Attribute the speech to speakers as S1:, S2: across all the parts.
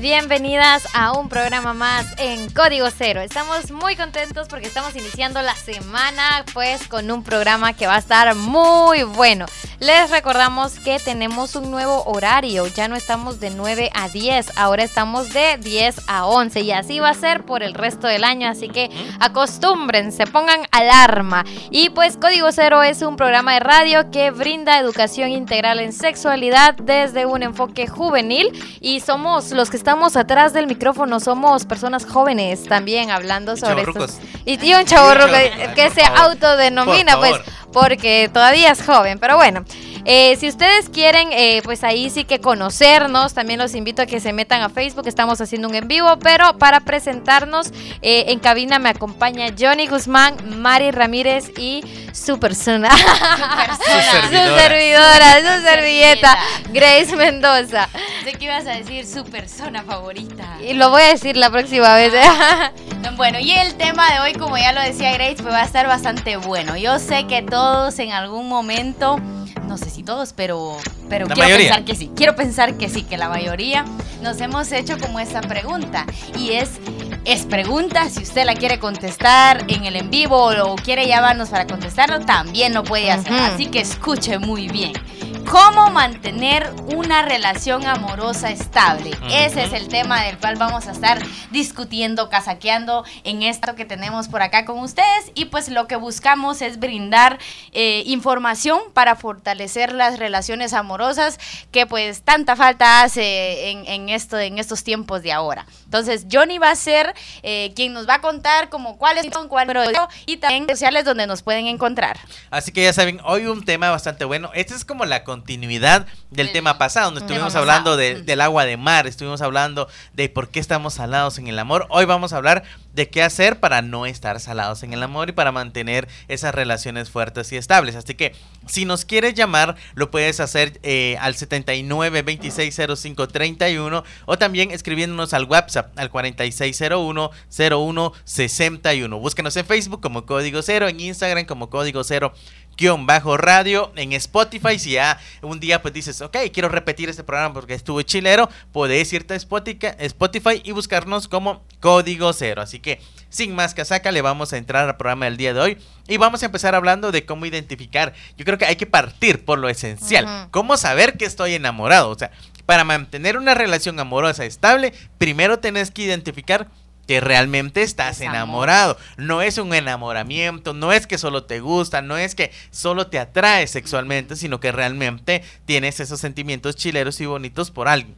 S1: Bienvenidos, bienvenidas a un programa más en Código Cero. Estamos muy contentos porque estamos iniciando la semana pues con un programa que va a estar muy bueno. Les recordamos que tenemos un nuevo horario, ya no estamos de 9 a 10, ahora estamos de 10 a 11 y así va a ser por el resto del año, así que acostúmbrense, pongan alarma. Y pues Código Cero es un programa de radio que brinda educación integral en sexualidad desde un enfoque juvenil y somos los que estamos atrás del micrófono, somos personas jóvenes también hablando sobre estos. Y, y un chavo que se autodenomina pues porque todavía es joven, pero bueno. Eh, si ustedes quieren, eh, pues ahí sí que conocernos, también los invito a que se metan a Facebook, estamos haciendo un en vivo, pero para presentarnos eh, en cabina me acompaña Johnny Guzmán, Mari Ramírez y su persona, su, servidora, su servilleta, Grace Mendoza.
S2: Sé que ibas a decir su persona favorita.
S1: Y lo voy a decir la próxima vez.
S2: bueno, y el tema de hoy, como ya lo decía Grace, pues va a estar bastante bueno. Yo sé que todos en algún momento no sé si todos, pero, pero quiero pensar que sí. Quiero pensar que sí, que la mayoría nos hemos hecho como esa pregunta. Y es, es pregunta, si usted la quiere contestar en el en vivo o quiere llamarnos para contestarlo, también lo puede hacer. Así que escuche muy bien. ¿Cómo mantener una relación amorosa estable? Ese es el tema del cual vamos a estar discutiendo, casaqueando en esto que tenemos por acá con ustedes. Y pues lo que buscamos es brindar eh, información para fortalecer las relaciones amorosas que pues tanta falta hace en, esto, en estos tiempos de ahora. Entonces Johnny va a ser eh, quien nos va a contar como cuáles son, cuáles y también sociales donde nos pueden encontrar.
S3: Así que ya saben, hoy un tema bastante bueno. Este es como la continuidad del tema pasado, donde estuvimos hablando del agua de mar, estuvimos hablando de por qué estamos salados en el amor. Hoy vamos a hablar de qué hacer para no estar salados en el amor y para mantener esas relaciones fuertes y estables. Así que si nos quieres llamar, lo puedes hacer eh, al 79 2605 31 o también escribiéndonos al WhatsApp al 4601 01 61. Búsquenos en Facebook como Código Cero, en Instagram como Código Cero bajo radio en Spotify. Si ya un día pues dices, ok, quiero repetir este programa porque estuve chilero, puedes irte a Spotify y buscarnos como Código Cero. Así que sin más casaca, le vamos a entrar al programa del día de hoy y vamos a empezar hablando de cómo identificar. Yo creo que hay que partir por lo esencial. ¿Cómo saber que estoy enamorado? O sea, para mantener una relación amorosa estable, primero tenés que identificar que realmente estás enamorado. No es un enamoramiento, no es que solo te gusta, no es que solo te atrae sexualmente, sino que realmente tienes esos sentimientos chileros y bonitos por alguien.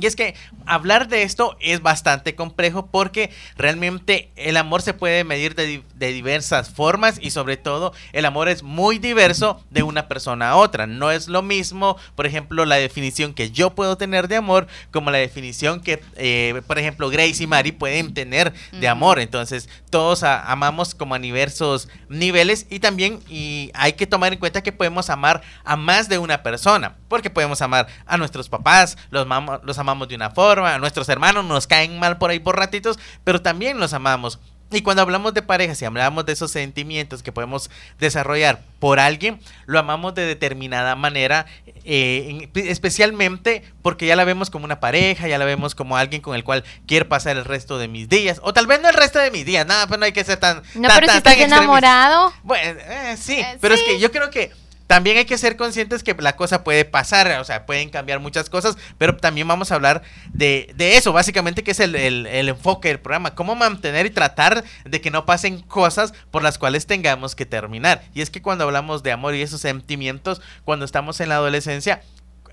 S3: Y es que hablar de esto es bastante complejo porque realmente el amor se puede medir de, diversas formas y sobre todo el amor es muy diverso de una persona a otra. No es lo mismo, por ejemplo, la definición que yo puedo tener de amor como la definición que, eh, por ejemplo, Grace y Mari pueden tener de amor. Entonces todos amamos como a diversos niveles y también y hay que tomar en cuenta que podemos amar a más de una persona porque podemos amar a nuestros papás, los, los amamos de una forma, a nuestros hermanos nos caen mal por ahí por ratitos, pero también los amamos. Y cuando hablamos de pareja, si hablamos de esos sentimientos que podemos desarrollar por alguien, lo amamos de determinada manera, eh, especialmente porque ya la vemos como una pareja, ya la vemos como alguien con el cual quiero pasar el resto de mis días, o tal vez no el resto de mis días, nada, pero no hay que ser tan...
S1: No, pero si estás enamorado.
S3: Bueno, eh, sí, eh, pero es que yo creo que también hay que ser conscientes que la cosa puede pasar, o sea, pueden cambiar muchas cosas, pero también vamos a hablar de, eso, básicamente, que es el, el enfoque del programa, cómo mantener y tratar de que no pasen cosas por las cuales tengamos que terminar. Y es que cuando hablamos de amor y esos sentimientos, cuando estamos en la adolescencia,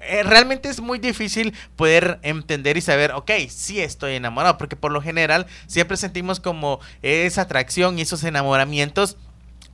S3: eh, realmente es muy difícil poder entender y saber, ok, sí estoy enamorado, porque por lo general siempre sentimos como esa atracción y esos enamoramientos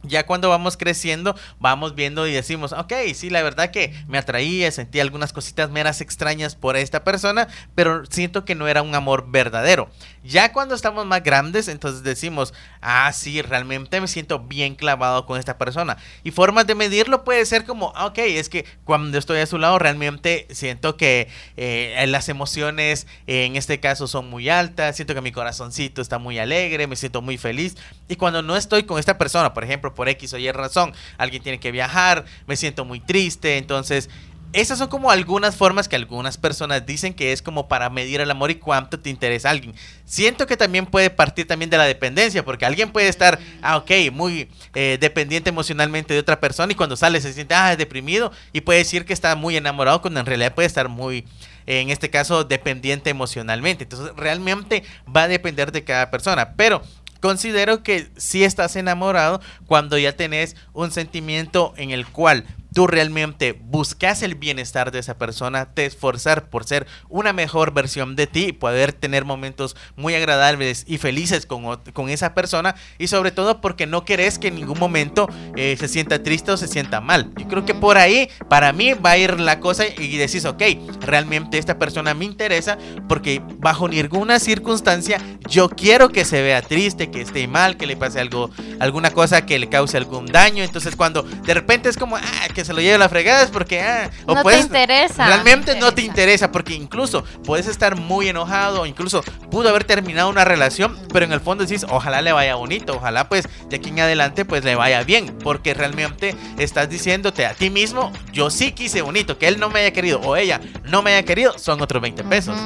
S3: ya cuando vamos creciendo, vamos viendo y decimos, ok, sí, la verdad que me atraía, sentí algunas cositas meras extrañas por esta persona, pero siento que no era un amor verdadero. Ya cuando estamos más grandes, entonces decimos, ah, sí, realmente me siento bien clavado con esta persona. Y formas de medirlo puede ser como, ok, es que cuando estoy a su lado realmente siento que eh, las emociones en este caso son muy altas, siento que mi corazoncito está muy alegre, me siento muy feliz. Y cuando no estoy con esta persona, por ejemplo, por X o Y razón, alguien tiene que viajar, me siento muy triste, entonces esas son como algunas formas que algunas personas dicen que es como para medir el amor y cuánto te interesa alguien. Siento que también puede partir también de la dependencia, porque alguien puede estar, ah, ok, muy eh, dependiente emocionalmente de otra persona y cuando sale se siente, ah, deprimido y puede decir que está muy enamorado cuando en realidad puede estar muy, en este caso, dependiente emocionalmente. Entonces, realmente va a depender de cada persona, pero considero que si estás enamorado cuando ya tenés un sentimiento en el cual tú realmente buscas el bienestar de esa persona, te esforzar por ser una mejor versión de ti, poder tener momentos muy agradables y felices con, con esa persona y sobre todo porque no querés que en ningún momento eh, se sienta triste o se sienta mal. Yo creo que por ahí para mí va a ir la cosa y decís, ok, realmente esta persona me interesa porque bajo ninguna circunstancia yo quiero que se vea triste, que esté mal, que le pase algo, alguna cosa que le cause algún daño. Entonces cuando de repente es como, ah, que se lo lleve la fregada es porque, ah,
S1: o no te interesa.
S3: Realmente no te interesa porque incluso puedes estar muy enojado, incluso pudo haber terminado una relación, pero en el fondo decís, ojalá le vaya bonito, ojalá pues de aquí en adelante pues le vaya bien, porque realmente estás diciéndote a ti mismo, yo sí quise bonito, que él no me haya querido o ella no me haya querido, son otros 20 pesos.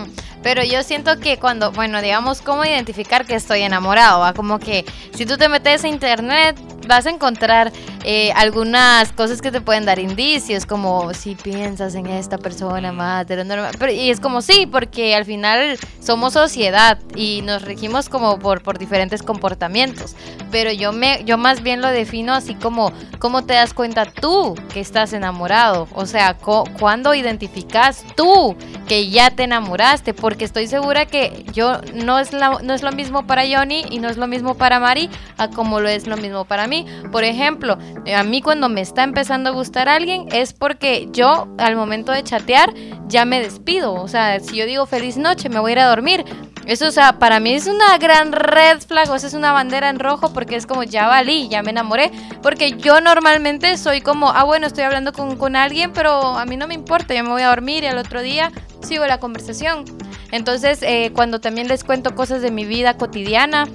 S1: Pero yo siento que cuando, bueno, digamos, ¿cómo identificar que estoy enamorado? ¿va? Como que si tú te metes a internet, vas a encontrar eh, algunas cosas que te pueden dar indicios, como si piensas en esta persona más de lo normal. Pero, y es como sí, porque al final somos sociedad y nos regimos como por, por diferentes comportamientos. Pero yo, me, yo más bien lo defino así como, ¿cómo te das cuenta tú que estás enamorado? O sea, ¿cuándo identificas tú que ya te enamoraste? Porque estoy segura que yo no es, la, no es lo mismo para Johnny y no es lo mismo para Mari a como lo es lo mismo para mí. Por ejemplo, a mí cuando me está empezando a gustar alguien es porque yo al momento de chatear ya me despido. O sea, si yo digo feliz noche, me voy a ir a dormir. Eso, o sea, para mí es una gran red flag, o sea, es una bandera en rojo porque es como ya valí, ya me enamoré. Porque yo normalmente soy como, ah, bueno, estoy hablando con, con alguien, pero a mí no me importa, yo me voy a dormir y al otro día sigo la conversación. Entonces, eh, cuando también les cuento cosas de mi vida cotidiana,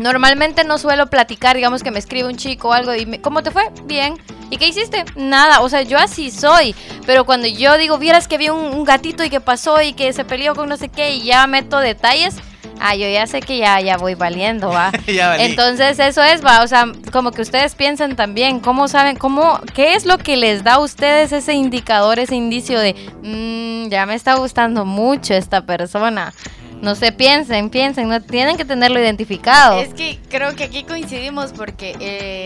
S1: Normalmente no suelo platicar, digamos que me escribe un chico o algo y me, ¿cómo te fue? Bien. ¿Y qué hiciste? Nada, o sea, yo así soy. Pero cuando yo digo, vieras que vi un, gatito y que pasó y que se peleó con no sé qué y ya meto detalles, ah, yo ya sé que ya, ya voy valiendo, va. Entonces eso es, va, o sea, como que ustedes piensan también, ¿cómo saben, cómo, qué es lo que les da a ustedes ese indicador, ese indicio de, mmm, ya me está gustando mucho esta persona? No sé, piensen, piensen, no tienen que tenerlo identificado.
S2: Es que creo que aquí coincidimos porque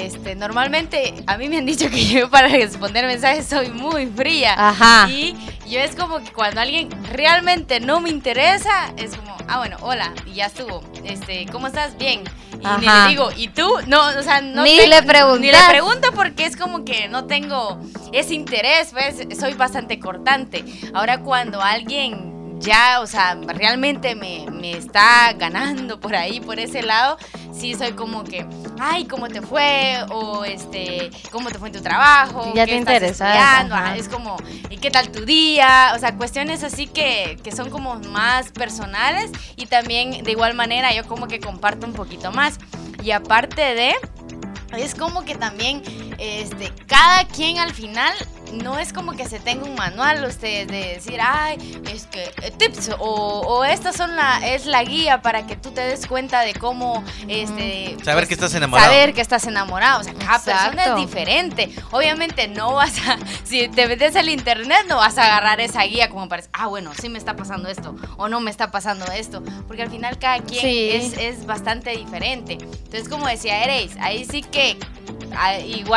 S2: este normalmente a mí me han dicho que yo para responder mensajes soy muy fría.
S1: Ajá.
S2: Y yo es como que cuando alguien realmente no me interesa, es como, ah, bueno, hola, y ya estuvo. Este, ¿cómo estás? Bien. Y ni le digo, ¿y tú? No, o sea, no
S1: ni le pregunto.
S2: Ni le pregunto porque es como que no tengo ese interés, pues soy bastante cortante. Ahora cuando alguien ya, o sea, realmente me, está ganando por ahí, por ese lado, sí soy como que, ay, ¿cómo te fue? O este, ¿cómo te fue en tu trabajo?
S1: Ya te interesa.
S2: es como, ¿y qué tal tu día? O sea, cuestiones así que, que son como más personales y también de igual manera yo como que comparto un poquito más. Y aparte de, es como que también, este, cada quien al final no es como que se tenga un manual ustedes de decir, ay, es que eh, tips o, o esta son la, es la guía para que tú te des cuenta de cómo este
S3: saber pues, que estás enamorado.
S2: Saber que estás enamorado, o sea, cada persona es diferente. Obviamente no vas a si te metes al internet no vas a agarrar esa guía como para ah, bueno, sí me está pasando esto o no me está pasando esto, porque al final cada quien es, es bastante diferente. Entonces, como decía Ereis, ahí sí que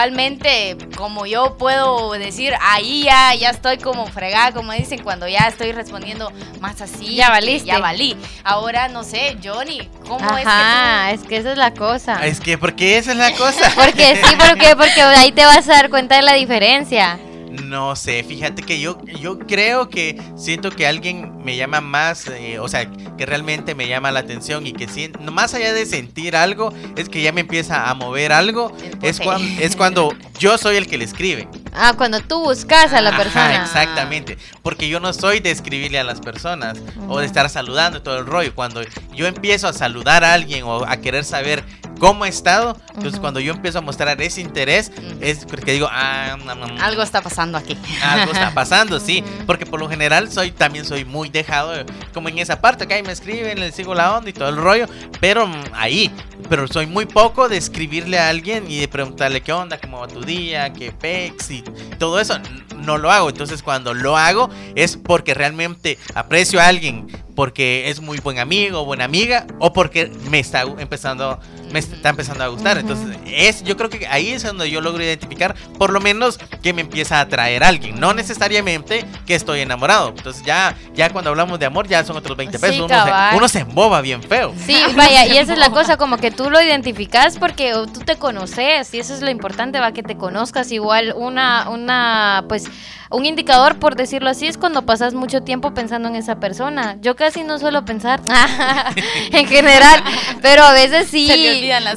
S2: igualmente, como yo puedo decir, ahí ya, ya estoy como fregada, como dicen, cuando ya estoy respondiendo más así.
S1: Ya valiste.
S2: Ya valí. Ahora, no sé, Johnny, ¿cómo
S1: es que es que esa es la cosa.
S3: Es que, ¿por qué esa es la cosa?
S1: porque sí, porque, porque ahí te vas a dar cuenta de la diferencia.
S3: No sé, fíjate que yo, yo creo que siento que alguien me llama más, eh, o sea, que realmente me llama la atención y que siento, más allá de sentir algo, es que ya me empieza a mover algo, es, cuando, es cuando yo soy el que le escribe.
S1: Ah, cuando tú buscas a la persona.
S3: Exactamente, porque yo no soy de escribirle a las personas o de estar saludando todo el rollo. Cuando yo empiezo a saludar a alguien o a querer saber cómo ha estado. Entonces, cuando yo empiezo a mostrar ese interés, es porque digo, ah,
S2: algo está pasando aquí.
S3: Algo está pasando, sí. Porque por lo general soy también soy muy dejado, como en esa parte, que ahí me escriben, le sigo la onda y todo el rollo. Pero mm, ahí, pero soy muy poco de escribirle a alguien y de preguntarle qué onda, cómo va tu día, qué pex y todo eso. No lo hago. Entonces, cuando lo hago es porque realmente aprecio a alguien porque es muy buen amigo, buena amiga, o porque me está empezando, me está empezando a gustar. Entonces, es, yo creo que ahí es donde yo logro identificar, por lo menos, que me empieza a atraer alguien. No necesariamente que estoy enamorado. Entonces, ya, ya cuando hablamos de amor, ya son otros 20 pesos. uno, se, uno, se, emboba bien feo.
S1: Sí, vaya, y esa es la cosa, como que tú lo identificas porque tú te conoces, y eso es lo importante, va, que te conozcas igual una, una, pues un indicador, por decirlo así, es cuando pasas mucho tiempo pensando en esa persona. Yo casi no suelo pensar en general, pero a veces sí.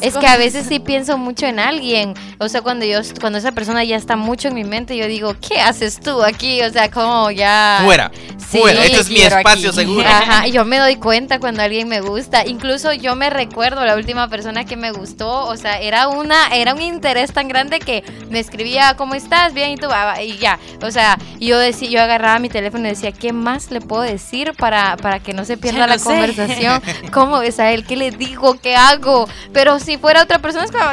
S1: Es que a veces sí pienso mucho en alguien. O sea, cuando yo, cuando esa persona ya está mucho en mi mente, yo digo, ¿qué haces tú aquí? O sea, como ya.
S3: Fuera. fuera. Este es mi espacio seguro.
S1: Ajá. Yo me doy cuenta cuando alguien me gusta. Incluso yo me recuerdo la última persona que me gustó. O sea, era una, era un interés tan grande que me escribía, ¿cómo estás? Bien, y tú, y ya. O sea, sea, yo decía, yo agarraba mi teléfono y decía, ¿qué más le puedo decir para, para que no se pierda la conversación? ¿Cómo es a él? ¿Qué le digo? ¿Qué hago? Pero si fuera otra persona es como,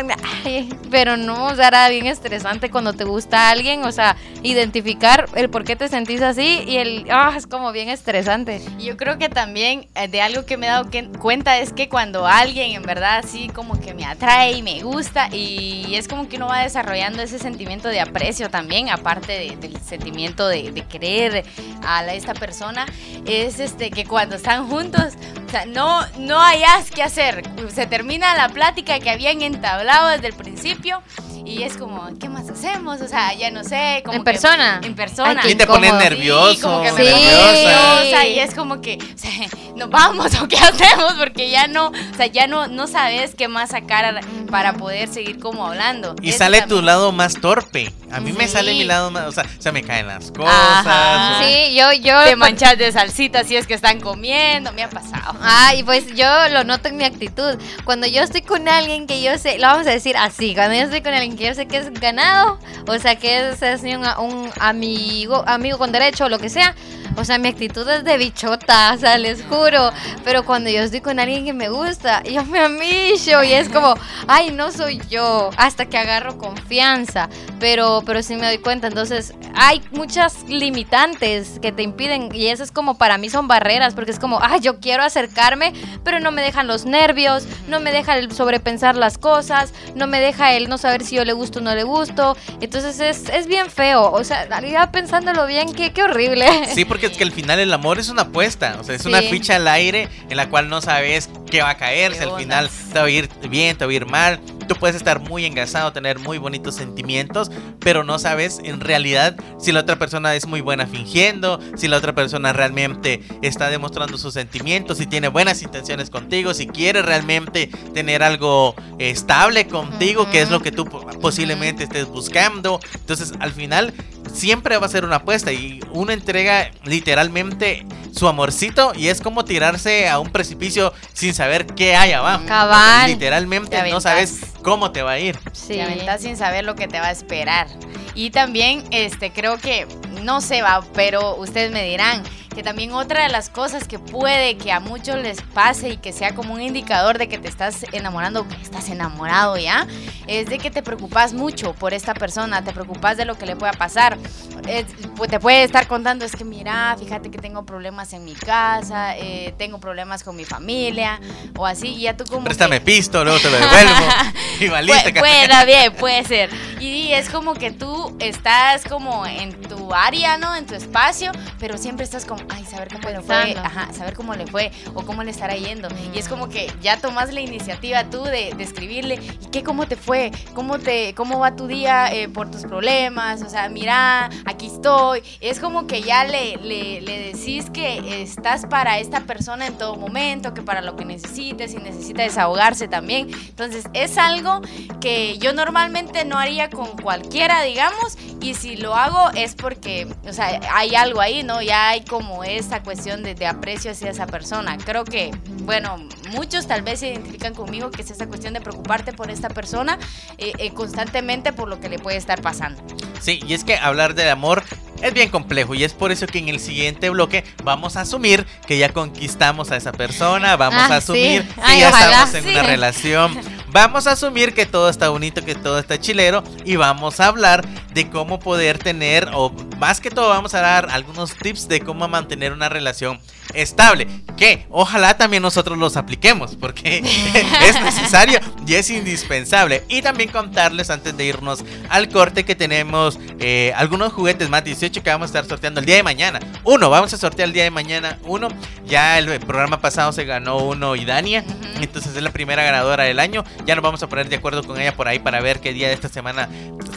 S1: ay, pero no, o sea, era bien estresante cuando te gusta alguien, o sea, identificar el por qué te sentís así y el, ah, es como bien estresante.
S2: Yo creo que también eh, de algo que me he dado cuenta es que cuando alguien en verdad así como que me atrae y me gusta y es como que uno va desarrollando ese sentimiento de aprecio también, aparte de, del sentimiento de, de querer a esta persona es este que cuando están juntos, o sea, no, no hayas que hacer. Se termina la plática que habían entablado desde el principio y es como, ¿qué más hacemos? O sea, ya no sé.
S1: Como en persona.
S2: En persona.
S3: y te pones nervioso. Sí,
S2: como que me nerviosa. Y es como que, o sea, nos vamos o qué hacemos porque ya no, o sea, ya no, no sabes qué más sacar para poder seguir como hablando.
S3: Y sale tu lado más torpe. A mí me sale mi lado más, o sea, se me caen las cosas.
S1: Sí, yo, yo.
S2: Te manchas de salsita si es que están comiendo, me ha pasado.
S1: Ay, pues yo lo noto en mi actitud. Cuando yo estoy con alguien que yo sé, lo vamos a decir así, cuando yo estoy con alguien que yo sé que es ganado, o sea, que es, un, un amigo, amigo con derecho o lo que sea, o sea, mi actitud es de bichota, o sea, les juro. Pero cuando yo estoy con alguien que me gusta, yo me amicho y es como, ay, no soy yo, hasta que agarro confianza. Pero, pero sí me doy cuenta. Entonces, hay muchas limitantes que te impiden y eso es como para mí son barreras, porque es como, ay, yo quiero acercarme, pero no me dejan los nervios, no me deja el sobrepensar las cosas, no me deja el no saber si yo le gusto o no le gusto. Entonces es, es bien feo. O sea, ya pensándolo bien, qué, qué horrible.
S3: Sí, porque es que al final el amor es una apuesta, o sea, es una ficha al aire en la cual no sabes qué va a caer, si al final te va a ir bien, te va a ir mal. Tú puedes estar muy engasado, tener muy bonitos sentimientos, pero no sabes en realidad si la otra persona es muy buena fingiendo, si la otra persona realmente está demostrando sus sentimientos, si tiene buenas intenciones contigo, si quiere realmente tener algo estable contigo, que es lo que tú posiblemente estés buscando. Entonces, al final siempre va a ser una apuesta y uno entrega literalmente su amorcito y es como tirarse a un precipicio sin saber qué hay abajo.
S1: Cabal.
S3: Literalmente no sabes cómo te va a ir.
S2: Sí. Te sin saber lo que te va a esperar. Y también, este, creo que, no se va, pero ustedes me dirán, que también otra de las cosas que puede que a muchos les pase y que sea como un indicador de que te estás enamorando que estás enamorado ya, es de que te preocupas mucho por esta persona, te preocupas de lo que le pueda pasar. pues te puede estar contando, es que mira, fíjate que tengo problemas en mi casa, eh, tengo problemas con mi familia o así, y ya tú como...
S3: Préstame pisto, luego te lo devuelvo. y
S2: valiste, puede, bien, puede ser. Y es como que tú estás como en tu área, ¿no? En tu espacio, pero siempre estás como, ay, saber cómo le fue, ajá, saber cómo le fue o cómo le estará yendo. Y es como que ya tomas la iniciativa tú de, escribirle, ¿y qué, cómo te fue? ¿Cómo, te, cómo va tu día eh, por tus problemas? O sea, mira, aquí estoy. Es como que ya le, le, le decís que estás para esta persona en todo momento, que para lo que necesites y necesita desahogarse también. Entonces, es algo que yo normalmente no haría con cualquiera, digamos, y si lo hago es porque, o sea, hay algo ahí, ¿no? Ya hay como esta cuestión de, aprecio hacia esa persona. Creo que, bueno, muchos tal vez se identifican conmigo que es esa cuestión de preocuparte por esta persona eh, eh, constantemente por lo que le puede estar pasando.
S3: Sí, y es que hablar del amor es bien complejo y es por eso que en el siguiente bloque vamos a asumir que ya conquistamos a esa persona, vamos a ah, asumir que ya estamos en una relación, vamos a asumir que todo está bonito, que todo está chilero y vamos a hablar de cómo poder tener o más que todo vamos a dar algunos tips de cómo mantener una relación estable. Que ojalá también nosotros los apliquemos porque es necesario y es indispensable. Y también contarles antes de irnos al corte que tenemos eh, algunos juguetes más 18 que vamos a estar sorteando el día de mañana. Uno, vamos a sortear el día de mañana uno. Ya el programa pasado se ganó uno y Dania. Entonces es la primera ganadora del año. Ya nos vamos a poner de acuerdo con ella por ahí para ver qué día de esta semana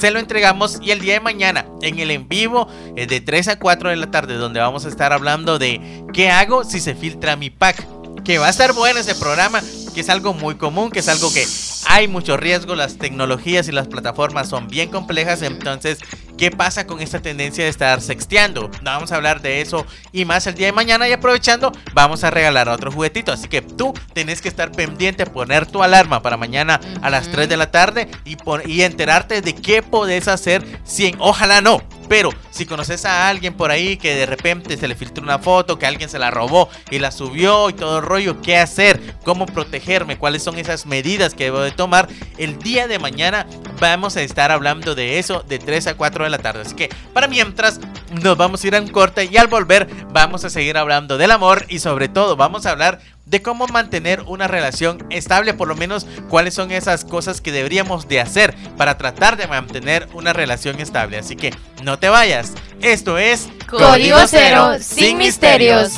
S3: se lo entregamos. Y el día de mañana en el en vivo eh, de 3 a 4 de la tarde donde vamos a estar hablando de qué hago si se filtra mi pack. Que va a estar bueno ese programa, que es algo muy común, que es algo que hay mucho riesgo, las tecnologías y las plataformas son bien complejas, entonces, ¿qué pasa con esta tendencia de estar sexteando? Vamos a hablar de eso y más el día de mañana y aprovechando, vamos a regalar otro juguetito, así que tú tenés que estar pendiente, poner tu alarma para mañana a las 3 de la tarde y, y enterarte de qué podés hacer si ojalá no, pero si conoces a alguien por ahí que de repente se le filtró una foto, que alguien se la robó y la subió y todo el rollo, ¿qué hacer? ¿Cómo protegerme? ¿Cuáles son esas medidas que debo de tomar? El día de mañana vamos a estar hablando de eso de 3 a 4 de la tarde. Así que para mientras nos vamos a ir a un corte y al volver vamos a seguir hablando del amor y sobre todo vamos a hablar de cómo mantener una relación estable, por lo menos cuáles son esas cosas que deberíamos de hacer para tratar de mantener una relación estable. Así que no te vayas, esto es
S2: Código Cero, sin misterios.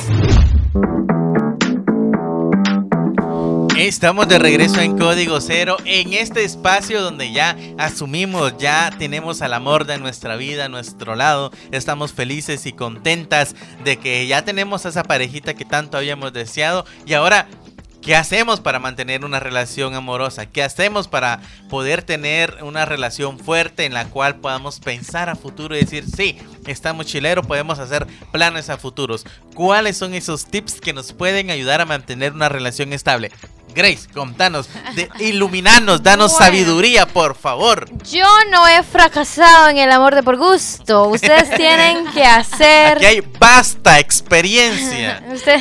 S3: Estamos de regreso en Código Cero, en este espacio donde ya asumimos, ya tenemos al amor de nuestra vida a nuestro lado, estamos felices y contentas de que ya tenemos a esa parejita que tanto habíamos deseado y ahora ¿Qué hacemos para mantener una relación amorosa? ¿Qué hacemos para poder tener una relación fuerte en la cual podamos pensar a futuro y decir, sí, estamos chilero, podemos hacer planes a futuros? ¿Cuáles son esos tips que nos pueden ayudar a mantener una relación estable? Grace, contanos, de, iluminanos, danos sabiduría, por favor.
S1: Yo no he fracasado en el amor de por gusto. Ustedes tienen que hacer.
S3: Aquí hay vasta experiencia.
S1: Usted,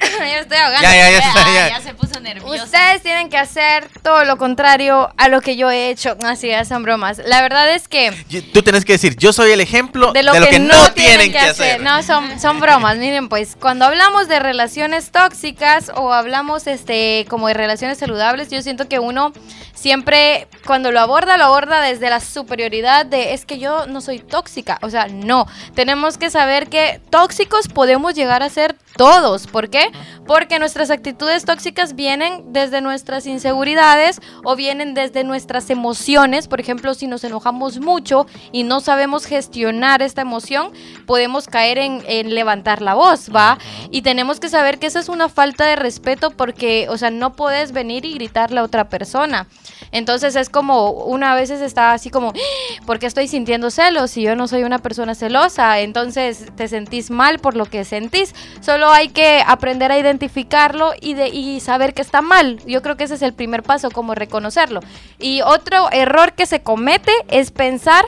S1: ya estoy ahogando.
S3: Ya, ya, ya,
S2: ya. se puso nervioso.
S1: Ustedes tienen que hacer todo lo contrario a lo que yo he hecho. Así es, son bromas. La verdad es que.
S3: Tú tienes que decir, yo soy el ejemplo de lo, que, no tienen que hacer.
S1: No, son, son bromas. Miren, pues, cuando hablamos de relaciones tóxicas o hablamos este como de relaciones saludables, yo siento que uno siempre cuando lo aborda, lo aborda desde la superioridad de es que yo no soy tóxica. O sea, no. Tenemos que saber que tóxicos podemos llegar a ser todos. ¿Por qué? Porque nuestras actitudes tóxicas vienen desde nuestras inseguridades o vienen desde nuestras emociones. Por ejemplo, si nos enojamos mucho y no sabemos gestionar esta emoción, podemos caer en, en levantar la voz, ¿va? Y tenemos que saber que esa es una falta de respeto porque, o sea, no puedes venir y gritarle a otra persona. Entonces es como una vez está así como, ¿por qué estoy sintiendo celos si yo no soy una persona celosa? Entonces te sentís mal por lo que sentís. Solo hay que aprender a identificarlo y, de, y saber que está mal. Yo creo que ese es el primer paso, como reconocerlo. Y otro error que se comete es pensar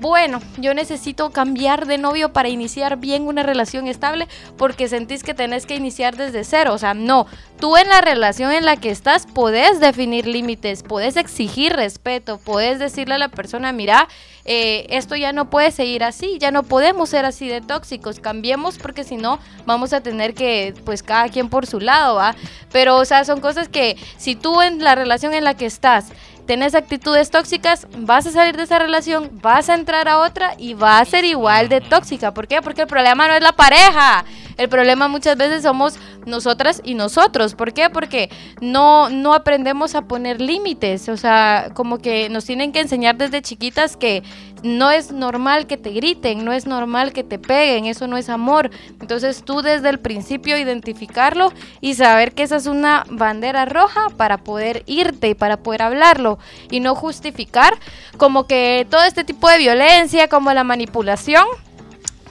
S1: bueno, yo necesito cambiar de novio para iniciar bien una relación estable porque sentís que tenés que iniciar desde cero. O sea, no, tú en la relación en la que estás podés definir límites, podés exigir respeto, podés decirle a la persona, mira, eh, esto ya no puede seguir así, ya no podemos ser así de tóxicos, cambiemos porque si no vamos a tener que, pues cada quien por su lado, ¿va? Pero, o sea, son cosas que si tú en la relación en la que estás tenés actitudes tóxicas, vas a salir de esa relación, vas a entrar a otra y va a ser igual de tóxica. ¿Por qué? Porque el problema no es la pareja. El problema muchas veces somos nosotras y nosotros. ¿Por qué? Porque no, no aprendemos a poner límites. O sea, como que nos tienen que enseñar desde chiquitas que no es normal que te griten, no es normal que te peguen, eso no es amor. Entonces tú desde el principio identificarlo y saber que esa es una bandera roja para poder irte y para poder hablarlo y no justificar como que todo este tipo de violencia, como la manipulación,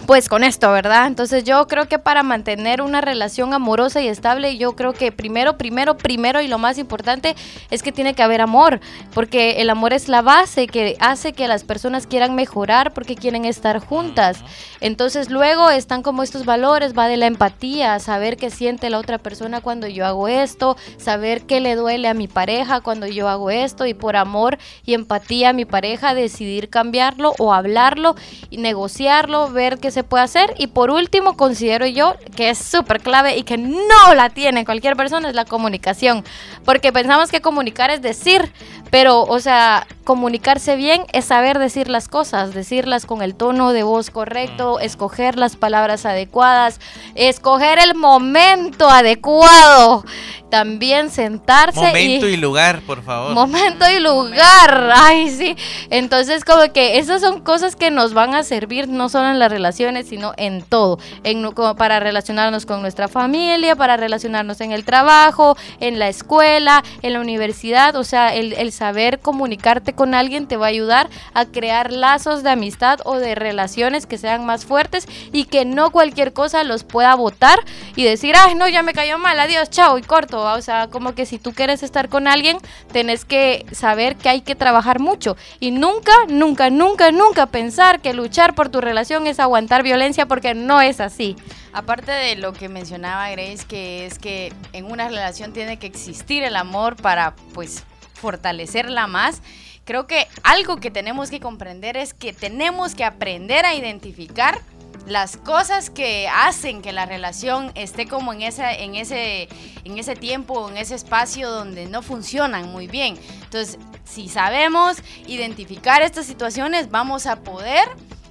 S1: pues con esto, ¿verdad? Entonces yo creo que para mantener una relación amorosa y estable, yo creo que primero, primero, primero y lo más importante es que tiene que haber amor, porque el amor es la base que hace que las personas quieran mejorar porque quieren estar juntas. Entonces luego están como estos valores, va de la empatía, saber qué siente la otra persona cuando yo hago esto, saber qué le duele a mi pareja cuando yo hago esto y por amor y empatía a mi pareja decidir cambiarlo o hablarlo y negociarlo, ver qué se puede hacer. Y por último, considero yo que es súper clave y que no la tiene cualquier persona es la comunicación. Porque pensamos que comunicar es decir, pero, o sea, comunicarse bien es saber decir las cosas, decirlas con el tono de voz correcto, escoger las palabras adecuadas, escoger el momento adecuado, también sentarse.
S3: Momento y, lugar, por favor.
S1: Momento y lugar, ay sí. Entonces como que esas son cosas que nos van a servir no solo en las relaciones, sino en todo, en, para relacionarnos con nuestra familia, para relacionarnos en el trabajo, en la escuela, en la universidad, o sea, el, el saber comunicarte con alguien te va a ayudar a crear lazos de amistad o de relaciones que sean más fuertes y que no cualquier cosa los pueda votar y decir, ay, no, ya me cayó mal, adiós, chao, y corto. O sea, como que si tú quieres estar con alguien, tenés que saber que hay que trabajar mucho y nunca, nunca, nunca, nunca pensar que luchar por tu relación es aguantar violencia porque no es así.
S2: Aparte de lo que mencionaba Grace, que es que en una relación tiene que existir el amor para, pues, fortalecerla más. Creo que algo que tenemos que comprender es que tenemos que aprender a identificar las cosas que hacen que la relación esté como en ese, en ese, en ese tiempo, en ese espacio donde no funcionan muy bien. Entonces, si sabemos identificar estas situaciones, vamos a poder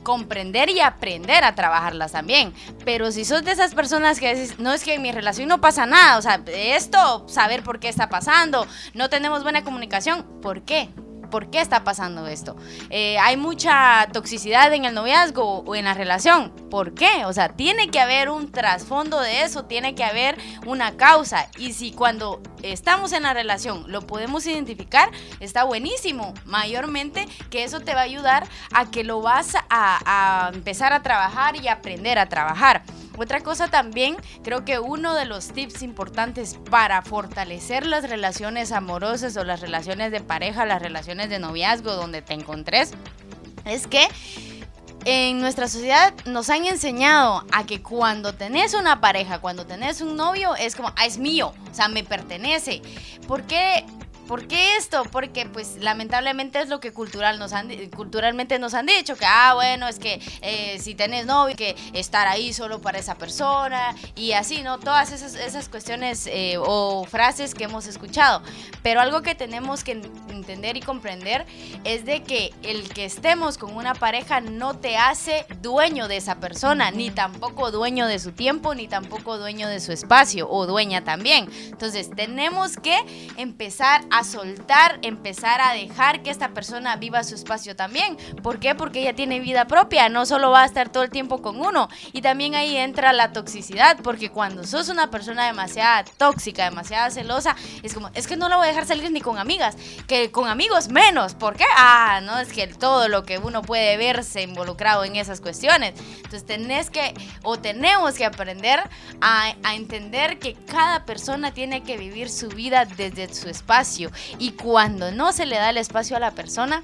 S2: comprender y aprender a trabajarlas también. Pero si sos de esas personas que dices, no es que en mi relación no pasa nada, o sea, esto, saber por qué está pasando, no tenemos buena comunicación, ¿por qué? ¿Por qué está pasando esto? Eh, hay mucha toxicidad en el noviazgo o en la relación. ¿Por qué? O sea, tiene que haber un trasfondo de eso, tiene que haber una causa. Y si cuando estamos en la relación lo podemos identificar, está buenísimo. Mayormente que eso te va a ayudar a que lo vas a, a empezar a trabajar y aprender a trabajar. Otra cosa también, creo que uno de los tips importantes para fortalecer las relaciones amorosas o las relaciones de pareja, las relaciones de noviazgo donde te encontres, es que en nuestra sociedad nos han enseñado a que cuando tenés una pareja, cuando tenés un novio, es como, ah, es mío, o sea, me pertenece. ¿Por qué ¿Por qué esto? Porque pues lamentablemente es lo que cultural nos han, culturalmente nos han dicho, que ah, bueno, es que eh, si tenés novio, que estar ahí solo para esa persona y así, ¿no? Todas esas, esas cuestiones eh, o frases que hemos escuchado. Pero algo que tenemos que entender y comprender es de que el que estemos con una pareja no te hace dueño de esa persona, ni tampoco dueño de su tiempo, ni tampoco dueño de su espacio o dueña también. Entonces tenemos que empezar a a soltar, empezar a dejar que esta persona viva su espacio también. ¿Por qué? Porque ella tiene vida propia, no solo va a estar todo el tiempo con uno. Y también ahí entra la toxicidad, porque cuando sos una persona demasiado tóxica, demasiado celosa, es como, es que no la voy a dejar salir ni con amigas, que con amigos menos. ¿Por qué? Ah, no, es que todo lo que uno puede verse involucrado en esas cuestiones. Entonces tenés que, o tenemos que aprender a, a entender que cada persona tiene que vivir su vida desde su espacio y cuando no se le da el espacio a la persona,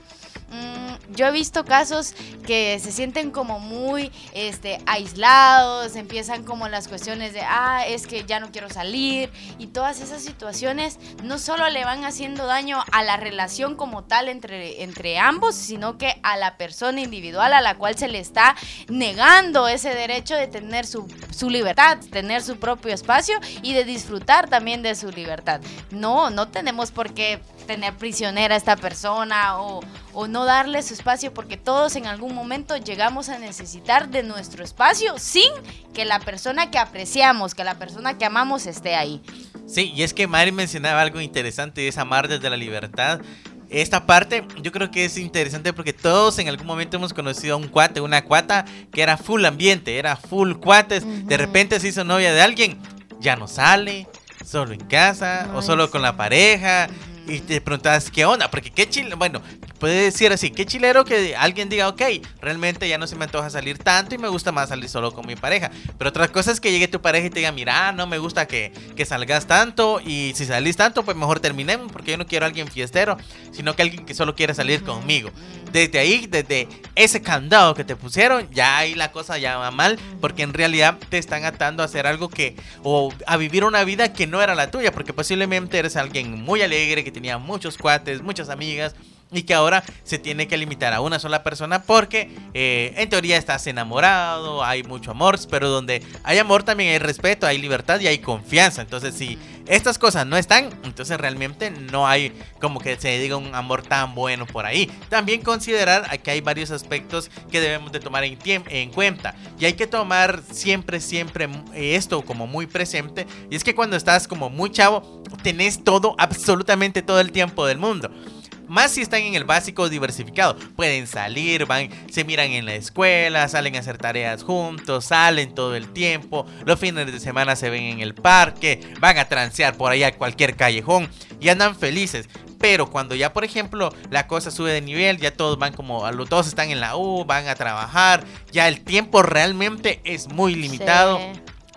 S2: mm, yo he visto casos que se sienten como muy este, aislados, empiezan como las cuestiones de, ah, es que ya no quiero salir y todas esas situaciones no solo le van haciendo daño a la relación como tal entre, entre ambos, sino que a la persona individual a la cual se le está negando ese derecho de tener su, su libertad, tener su propio espacio y de disfrutar también de su libertad. No, no tenemos por qué tener prisionera a esta persona o, o, no darle su espacio porque todos en algún momento llegamos a necesitar de nuestro espacio sin que la persona que apreciamos, que la persona que amamos esté ahí.
S3: Sí, y es que Mari mencionaba algo interesante, es amar desde la libertad. Esta parte yo creo que es interesante porque todos en algún momento hemos conocido a un cuate, una cuata que era full ambiente, era full cuates. De repente se hizo novia de alguien, ya no sale, solo en casa o solo con la pareja. Y te preguntas, ¿qué onda? Porque qué chile, bueno, puede decir así, qué chilero que alguien diga, ok, realmente ya no se me antoja salir tanto y me gusta más salir solo con mi pareja. Pero otra cosa es que llegue tu pareja y te diga, mira, no me gusta que, que salgas tanto y si salís tanto, pues mejor terminemos porque yo no quiero a alguien fiestero, sino que alguien que solo quiere salir conmigo. Desde ahí, desde ese candado que te pusieron, ya ahí la cosa ya va mal porque en realidad te están atando a hacer algo que, o a vivir una vida que no era la tuya, porque posiblemente eres alguien muy alegre, que tenía muchos cuates, muchas amigas y que ahora se tiene que limitar a una sola persona porque eh, en teoría estás enamorado, hay mucho amor, pero donde hay amor también hay respeto, hay libertad y hay confianza. Entonces si estas cosas no están, entonces realmente no hay como que se diga un amor tan bueno por ahí. También considerar que hay varios aspectos que debemos de tomar en, en cuenta y hay que tomar siempre, siempre esto como muy presente y es que cuando estás como muy chavo tenés todo, absolutamente todo el tiempo del mundo. Más si están en el básico diversificado. Pueden salir, van, se miran en la escuela, salen a hacer tareas juntos, salen todo el tiempo. Los fines de semana se ven en el parque, van a transear por allá a cualquier callejón y andan felices. Pero cuando ya, por ejemplo, la cosa sube de nivel, ya todos van como, todos están en la U, van a trabajar, ya el tiempo realmente es muy limitado.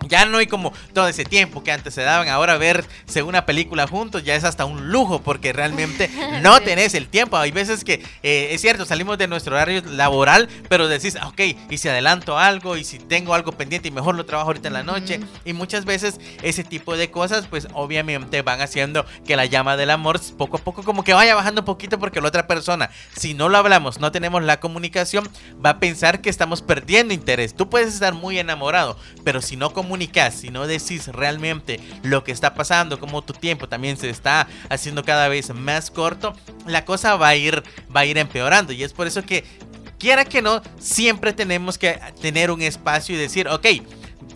S3: Ya no hay como todo ese tiempo que antes se daban. Ahora verse una película juntos ya es hasta un lujo porque realmente no tenés el tiempo. Hay veces que eh, es cierto, salimos de nuestro horario laboral, pero decís, ok, y si adelanto algo y si tengo algo pendiente y mejor lo trabajo ahorita en la noche. Y muchas veces ese tipo de cosas, pues obviamente van haciendo que la llama del amor poco a poco como que vaya bajando un poquito porque la otra persona, si no lo hablamos, no tenemos la comunicación, va a pensar que estamos perdiendo interés. Tú puedes estar muy enamorado, pero si no comunicas, si no decís realmente lo que está pasando, como tu tiempo también se está haciendo cada vez más corto, la cosa va a ir, va a ir empeorando. Y es por eso que, quiera que no, siempre tenemos que tener un espacio y decir, ok,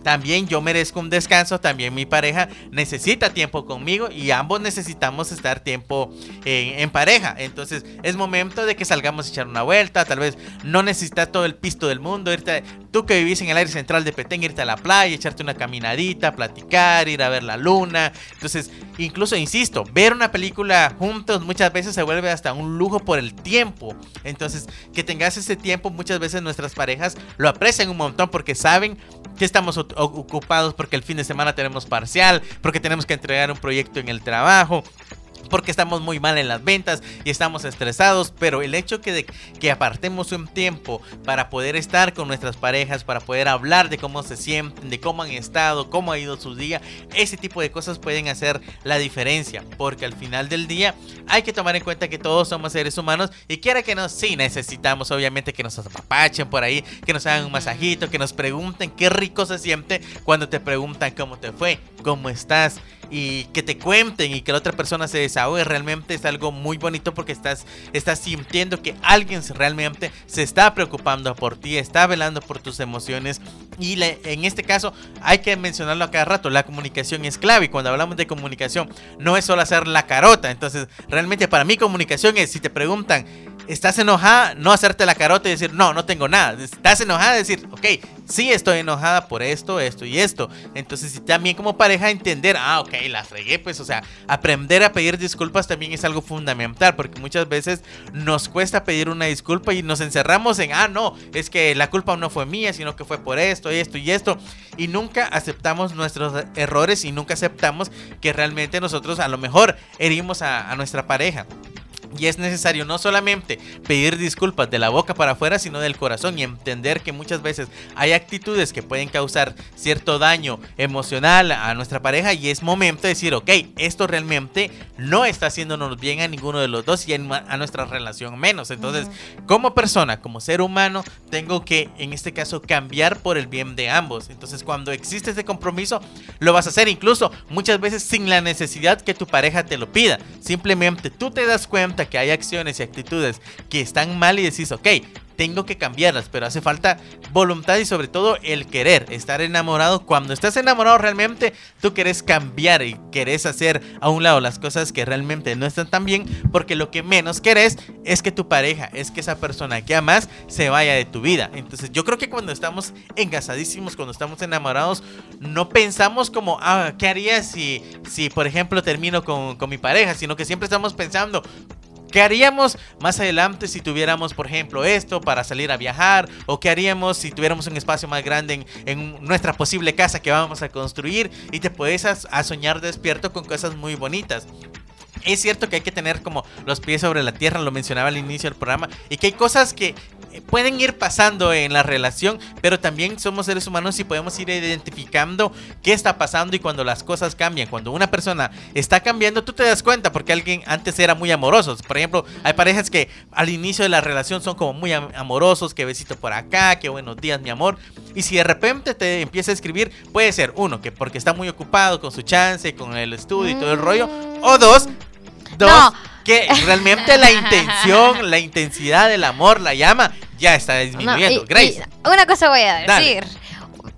S3: también yo merezco un descanso, también mi pareja necesita tiempo conmigo y ambos necesitamos estar tiempo en, pareja. Entonces es momento de que salgamos a echar una vuelta, tal vez no necesitas todo el pisto del mundo, irte, tú que vivís en el aire central de Petén, irte a la playa, echarte una caminadita, platicar, ir a ver la luna. Entonces, incluso, insisto, ver una película juntos muchas veces se vuelve hasta un lujo por el tiempo. Entonces, que tengas ese tiempo, muchas veces nuestras parejas lo aprecian un montón porque saben que estamos ocupados porque el fin de semana tenemos parcial, porque tenemos que entregar un proyecto en el trabajo, porque estamos muy mal en las ventas y estamos estresados, pero el hecho que, de, que apartemos un tiempo para poder estar con nuestras parejas, para poder hablar de cómo se sienten, de cómo han estado, cómo ha ido su día, ese tipo de cosas pueden hacer la diferencia, porque al final del día hay que tomar en cuenta que todos somos seres humanos y quiera que no, sí necesitamos obviamente que nos apapachen por ahí, que nos hagan un masajito, que nos pregunten qué rico se siente cuando te preguntan cómo te fue, cómo estás y que te cuenten y que la otra persona se realmente es algo muy bonito porque estás, estás sintiendo que alguien realmente se está preocupando por ti, está velando por tus emociones. Y en este caso hay que mencionarlo a cada rato, la comunicación es clave. Y cuando hablamos de comunicación no es solo hacer la carota, entonces realmente para mí comunicación es si te preguntan estás enojada, no hacerte la carota y decir, no, no tengo nada. Estás enojada, decir, ok, sí estoy enojada por esto, esto y esto. Entonces, también como pareja entender, ah, ok, la fregué, pues, o sea, aprender a pedir disculpas también es algo fundamental, porque muchas veces nos cuesta pedir una disculpa y nos encerramos en, ah, no, es que la culpa no fue mía, sino que fue por esto, esto y esto. Y nunca aceptamos nuestros errores y nunca aceptamos que realmente nosotros a lo mejor herimos a, a nuestra pareja. Y es necesario no solamente pedir disculpas de la boca para afuera, sino del corazón y entender que muchas veces hay actitudes que pueden causar cierto daño emocional a nuestra pareja y es momento de decir, ok, esto realmente no está haciéndonos bien a ninguno de los dos y a nuestra relación menos. Entonces, como persona, como ser humano, tengo que, en este caso, cambiar por el bien de ambos. Entonces, cuando existe ese compromiso, lo vas a hacer incluso muchas veces sin la necesidad que tu pareja te lo pida. Simplemente tú te das cuenta que hay acciones y actitudes que están mal y decís, ok, tengo que cambiarlas, pero hace falta voluntad y sobre todo el querer, estar enamorado. Cuando estás enamorado realmente, tú querés cambiar y querés hacer a un lado las cosas que realmente no están tan bien, porque lo que menos querés es que tu pareja, es que esa persona que amas se vaya de tu vida. Entonces yo creo que cuando estamos engasadísimos, cuando estamos enamorados, no pensamos como, ah, ¿qué haría si, si por ejemplo termino con, con mi pareja? Sino que siempre estamos pensando, ¿Qué haríamos más adelante si tuviéramos, por ejemplo, esto para salir a viajar? ¿O qué haríamos si tuviéramos un espacio más grande en, nuestra posible casa que vamos a construir? Y te puedes a soñar despierto con cosas muy bonitas. Es cierto que hay que tener como los pies sobre la tierra, lo mencionaba al inicio del programa, y que hay cosas que pueden ir pasando en la relación, pero también somos seres humanos y podemos ir identificando qué está pasando y cuando las cosas cambian. Cuando una persona está cambiando, tú te das cuenta porque alguien antes era muy amoroso. Por ejemplo, hay parejas que al inicio de la relación son como muy amorosos, que besito por acá, que buenos días, mi amor. Y si de repente te empieza a escribir, puede ser uno, que porque está muy ocupado con su chance, con el estudio y todo el rollo, o dos, dos que realmente la intención, la intensidad del amor, la llama, ya está disminuyendo. Grace.
S1: una cosa voy a decir.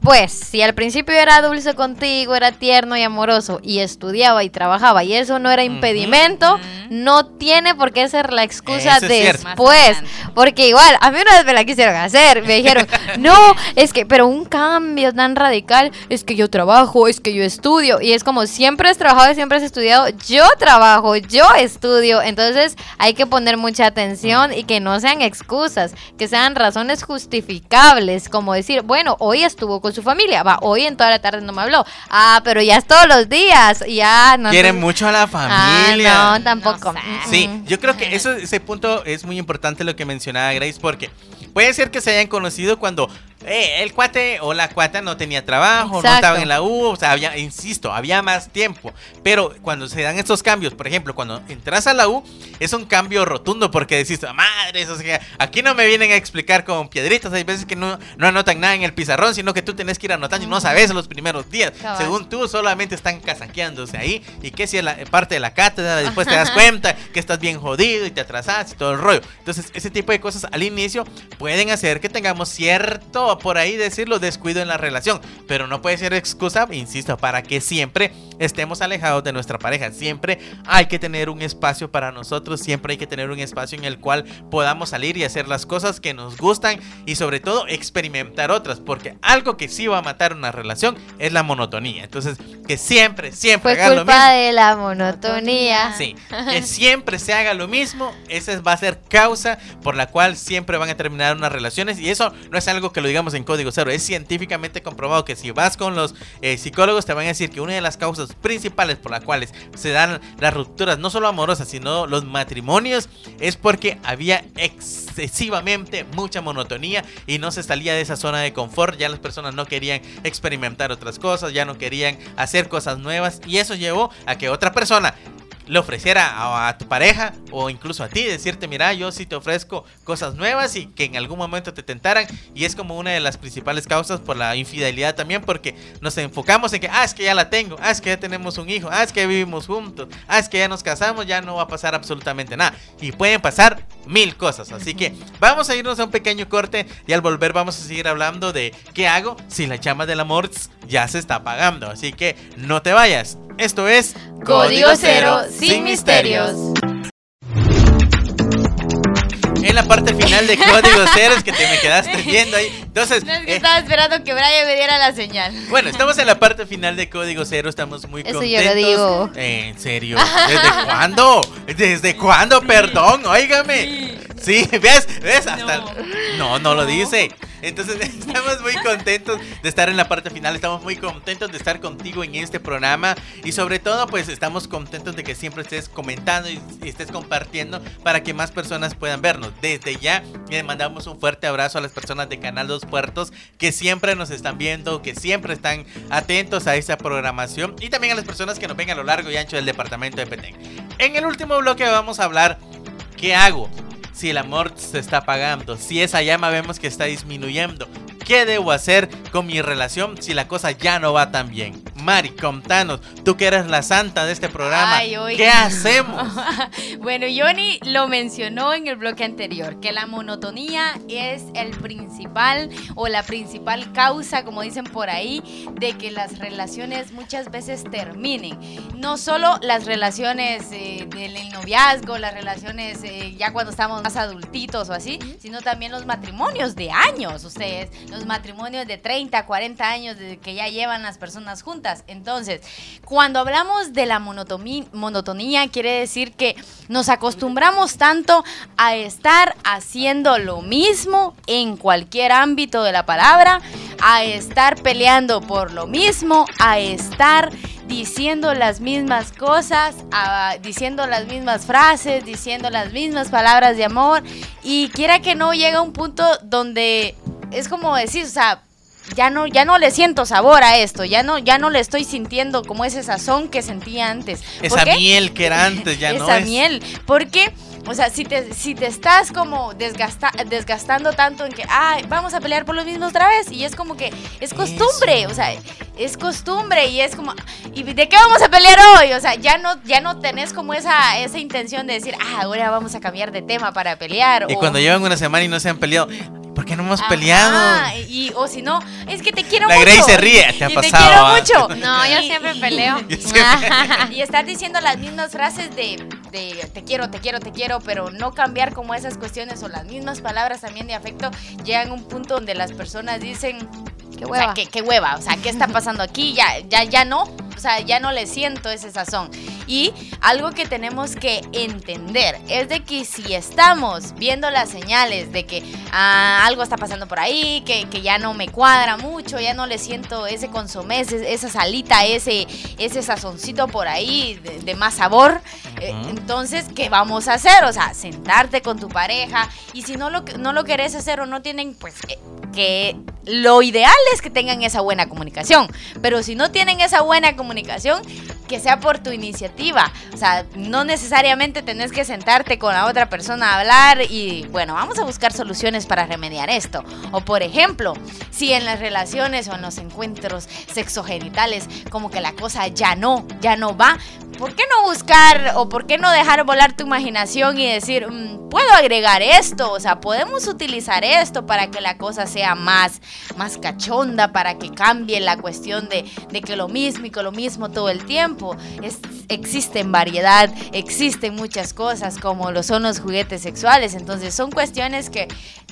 S1: Pues, si al principio era dulce contigo, era tierno y amoroso, y estudiaba y trabajaba, y eso no era impedimento, no tiene por qué ser la excusa después. Porque igual, a mí una vez me la quisieron hacer, me dijeron, no, es que, pero un cambio tan radical, es que yo trabajo, es que yo estudio, y es como siempre has trabajado y siempre has estudiado, yo trabajo, yo estudio, entonces hay que poner mucha atención y que no sean excusas, que sean razones justificables, como decir, bueno, hoy estuvo con su familia. Va, hoy en toda la tarde no me habló. Ah, pero ya es todos los días. Ya
S3: no. Quiere mucho a la familia.
S1: no, tampoco.
S3: sí, yo creo que eso, ese punto es muy importante lo que mencionaba Grace, porque puede ser que se hayan conocido cuando eh, el cuate o la cuata no tenía trabajo, no estaban en la U, o sea, había, insisto, había más tiempo. Pero cuando se dan estos cambios, por ejemplo, cuando entras a la U, es un cambio rotundo porque decís, madre, o sea, aquí no me vienen a explicar con piedritas, hay veces que no, no anotan nada en el pizarrón, sino que tú tenés que ir anotando y no sabes los primeros días. Según tú, solamente están casaqueándose ahí y que si es la parte de la cátedra, después te das cuenta que estás bien jodido y te atrasas y todo el rollo. Entonces, ese tipo de cosas al inicio pueden hacer que tengamos cierto por ahí decirlo, descuido en la relación. Pero no puede ser excusa, insisto, para que siempre estemos alejados de nuestra pareja. Siempre hay que tener un espacio para nosotros, siempre hay que tener un espacio en el cual podamos salir y hacer las cosas que nos gustan y sobre todo experimentar otras. Porque algo que sí va a matar una relación es la monotonía. Entonces, que siempre, siempre
S1: haga lo mismo. de la monotonía.
S3: Sí, que siempre se haga lo mismo. Esa va a ser causa por la cual siempre van a terminar unas relaciones. Y eso no es algo que lo digamos en código cero. Es científicamente comprobado que si vas con los eh, psicólogos te van a decir que una de las causas principales por las cuales se dan las rupturas, no solo amorosas, sino los matrimonios, es porque había excesivamente mucha monotonía y no se salía de esa zona de confort. Ya las personas no querían experimentar otras cosas, ya no querían hacer cosas nuevas y eso llevó a que otra persona le ofreciera a, tu pareja o incluso a ti, decirte, mira, yo sí te ofrezco cosas nuevas y que en algún momento te tentaran. Y es como una de las principales causas por la infidelidad también, porque nos enfocamos en que, ah, es que ya la tengo, ah, es que ya tenemos un hijo, ah, es que vivimos juntos, ah, es que ya nos casamos, ya no va a pasar absolutamente nada. Y pueden pasar mil cosas. Así que vamos a irnos a un pequeño corte y al volver vamos a seguir hablando de qué hago si la llama del amor ya se está apagando. Así que no te vayas. Esto es
S2: Código Cero sin misterios.
S3: En la parte final de Código Cero es que te me quedaste viendo ahí. Entonces,
S2: eh, estaba esperando que Brian me diera la señal.
S3: Bueno, estamos en la parte final de Código Cero, estamos muy contentos. Eso yo lo digo. ¿En serio? ¿Desde cuándo? ¿Desde cuándo? Perdón, óigame. Sí, ¿ves? ¿Ves? Hasta no, no, lo dice. Entonces estamos muy contentos de estar en la parte final, estamos muy contentos de estar contigo en este programa y sobre todo pues estamos contentos de que siempre estés comentando y, estés compartiendo para que más personas puedan vernos. Desde ya le mandamos un fuerte abrazo a las personas de Canal Dos Puertos que siempre nos están viendo, que siempre están atentos a esta programación y también a las personas que nos ven a lo largo y ancho del departamento de Petén. En el último bloque vamos a hablar ¿qué hago? Si el amor se está apagando, si esa llama vemos que está disminuyendo, ¿Qué debo hacer con mi relación si la cosa ya no va tan bien? Mari, contanos, tú que eres la santa de este programa, ¿qué hacemos?
S2: bueno, Johnny lo mencionó en el bloque anterior, que la monotonía es el principal o la principal causa, como dicen por ahí, de que las relaciones muchas veces terminen. No solo las relaciones eh, del noviazgo, las relaciones eh, ya cuando estamos más adultitos o así, sino también los matrimonios de años, ustedes los matrimonios de 30, 40 años de que ya llevan las personas juntas. Entonces, cuando hablamos de la monotonía, quiere decir que nos acostumbramos tanto a estar haciendo lo mismo en cualquier ámbito de la palabra, a estar peleando por lo mismo, a estar diciendo las mismas cosas, diciendo las mismas frases, diciendo las mismas palabras de amor. Y quiera que no llega un punto donde es como decir, o sea, ya no, ya no le siento sabor a esto, ya no, ya no le estoy sintiendo como ese sazón que sentía antes.
S3: Esa miel que era antes, ya no
S2: Esa miel, porque... O sea, si te, si te estás como desgasta, desgastando tanto en que, ay, vamos a pelear por lo mismo otra vez, y es como que es costumbre, o sea, es costumbre y es como, ¿y de qué vamos a pelear hoy? O sea, ya no, ya no tenés como esa, esa intención de decir, ah, ahora vamos a cambiar de tema para pelear.
S3: Y cuando llevan una semana y no se han peleado, ¿Por qué no hemos peleado?
S2: Y, o si no, es que te quiero mucho.
S3: La Grace se ríe, te ha pasado.
S2: Te quiero mucho.
S1: No, yo siempre peleo.
S2: y estar diciendo las mismas frases de, de, te quiero, te quiero, te quiero, pero no cambiar como esas cuestiones o las mismas palabras también de afecto llegan a un punto donde las personas dicen, qué hueva. O sea, qué, hueva, o sea, ¿qué está pasando aquí? Ya, ya, ya no, o sea, ya no le siento ese sazón. Y algo que tenemos que entender es de que si estamos viendo las señales de que ah, algo está pasando por ahí, que, ya no me cuadra mucho, ya no le siento ese consomé, esa salita, ese, ese sazoncito por ahí de, más sabor, eh, entonces, ¿qué vamos a hacer? O sea, sentarte con tu pareja y si no lo, no lo querés hacer o no tienen, pues... Eh, que lo ideal es que tengan esa buena comunicación, pero si no tienen esa buena comunicación, que sea por tu iniciativa. O sea, no necesariamente tenés que sentarte con la otra persona a hablar y, bueno, vamos a buscar soluciones para remediar esto. O, por ejemplo, si en las relaciones o en los encuentros sexogenitales como que la cosa ya no, ya no va, ¿por qué no buscar o por qué no dejar volar tu imaginación y decir, mm, puedo agregar esto? O sea, podemos utilizar esto para que la cosa sea más, más cachonda, para que cambie la cuestión de, de que lo mismo y que lo mismo todo el tiempo existen variedad, existen muchas cosas como lo son los juguetes sexuales. Entonces son cuestiones que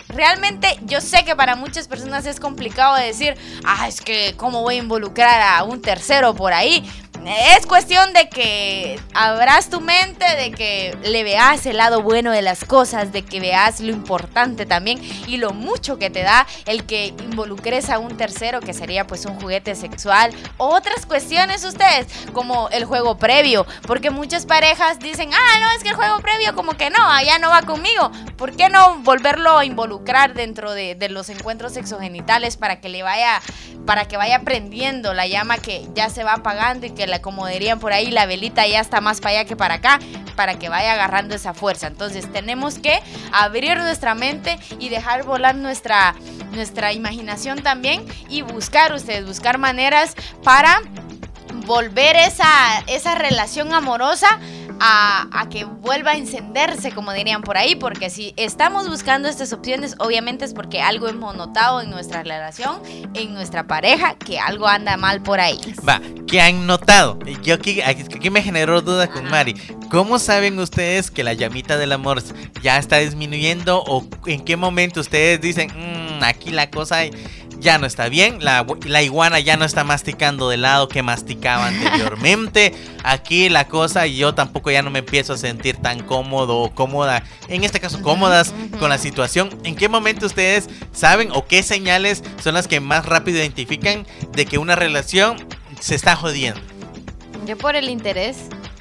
S2: realmente yo sé que para muchas personas es complicado decir, ah, es que cómo voy a involucrar a un tercero por ahí. Es cuestión de que abras tu mente, de que le veas el lado bueno de las cosas, de que veas lo importante también y lo mucho que te da el que involucres a un tercero, que sería pues un juguete sexual. Otras cuestiones ustedes, como el juego previo, porque muchas parejas dicen, ah, no, es que el juego previo como que no, allá no va conmigo. ¿Por qué no volverlo a involucrar dentro de, los encuentros sexogenitales para que le vaya, para que vaya prendiendo la llama que ya se va apagando y que como dirían por ahí, la velita ya está más para allá que para acá, para que vaya agarrando esa fuerza. Entonces tenemos que abrir nuestra mente y dejar volar nuestra, nuestra imaginación también y buscar ustedes, buscar maneras para volver esa, esa relación amorosa a, que vuelva a encenderse, como dirían por ahí, porque si estamos buscando estas opciones, obviamente es porque algo hemos notado en nuestra relación, en nuestra pareja, que algo anda mal por ahí.
S3: Va, ¿qué han notado? Yo aquí, aquí me generó duda con Mari. ¿Cómo saben ustedes que la llamita del amor ya está disminuyendo o en qué momento ustedes dicen, mm, aquí la cosa ya no está bien. La, la iguana ya no está masticando de lado que masticaba anteriormente. Aquí la cosa, yo tampoco ya no me empiezo a sentir tan cómodo o cómoda. En este caso, cómodas con la situación. ¿En qué momento ustedes saben o qué señales son las que más rápido identifican de que una relación se está jodiendo?
S1: Yo por el interés.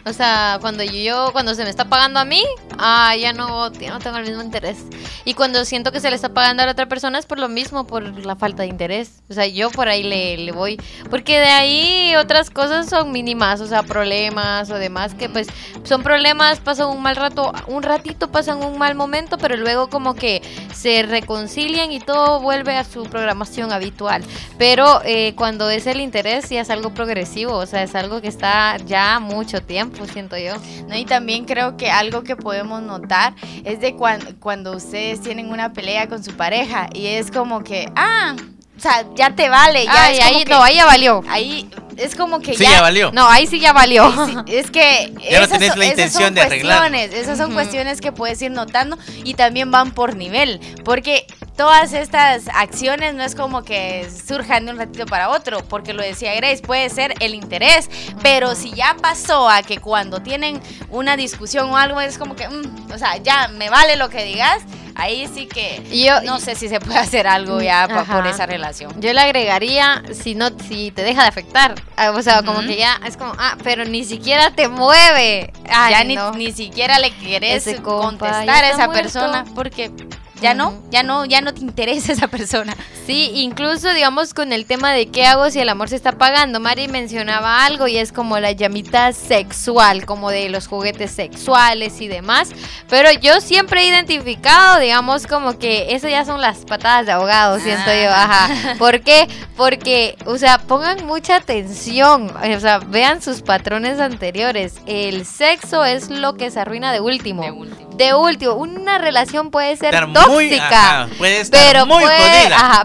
S1: O sea, cuando yo, cuando se me está pagando a mí, ah, ya no, no tengo el mismo interés. Y cuando siento que se le está pagando a la otra persona es por lo mismo, por la falta de interés. O sea, yo por ahí le, le voy. Porque de ahí otras cosas son mínimas, o sea, problemas o demás, que pues son problemas, pasan un mal rato, un ratito pasan un mal momento, pero luego como que se reconcilian y todo vuelve a su programación habitual. Pero eh, cuando es el interés ya es algo progresivo, o sea, es algo que está ya mucho tiempo, siento yo.
S2: No, y también creo que algo que podemos notar es de cuando, cuando ustedes tienen una pelea con su pareja y es como que, ah, o sea, ya te vale. Ya
S1: ahí, no, ahí ya valió.
S2: Ahí es como que
S3: sí, ya, valió.
S1: No, ahí sí ya valió.
S2: es que
S3: ya no tenés la intención de arreglar.
S2: Esas son cuestiones que puedes ir notando y también van por nivel, porque todas estas acciones no es como que surjan de un ratito para otro, porque lo decía Grace, puede ser el interés, pero si ya pasó a que cuando tienen una discusión o algo es como que, mm, o sea, ya me vale lo que digas, ahí sí que yo no sé si se puede hacer algo ya por esa relación.
S1: Yo le agregaría si no si te deja de afectar, o sea, como que ya es como, ah, pero ni siquiera te mueve.
S2: ya ni, ni, siquiera le quieres contestar a esa persona porque ya no, ya no, ya no te interesa esa persona.
S1: Sí, incluso digamos con el tema de qué hago si el amor se está pagando. Mari mencionaba algo y es como la llamita sexual, como de los juguetes sexuales y demás. Pero yo siempre he identificado, digamos, como que eso ya son las patadas de ahogado, siento yo, ajá. Ah. ¿Por qué? Porque, o sea, pongan mucha atención, o sea, vean sus patrones anteriores. El sexo es lo que se arruina de último. De último de último, una relación puede ser tóxica,
S3: puede estar pero muy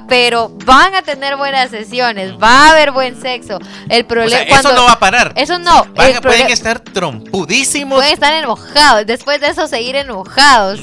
S1: pero van a tener buenas sesiones, va a haber buen sexo. El problema
S3: eso no va a parar.
S1: Eso no.
S3: pueden estar trompudísimos.
S1: Pueden estar enojados, después de eso seguir enojados.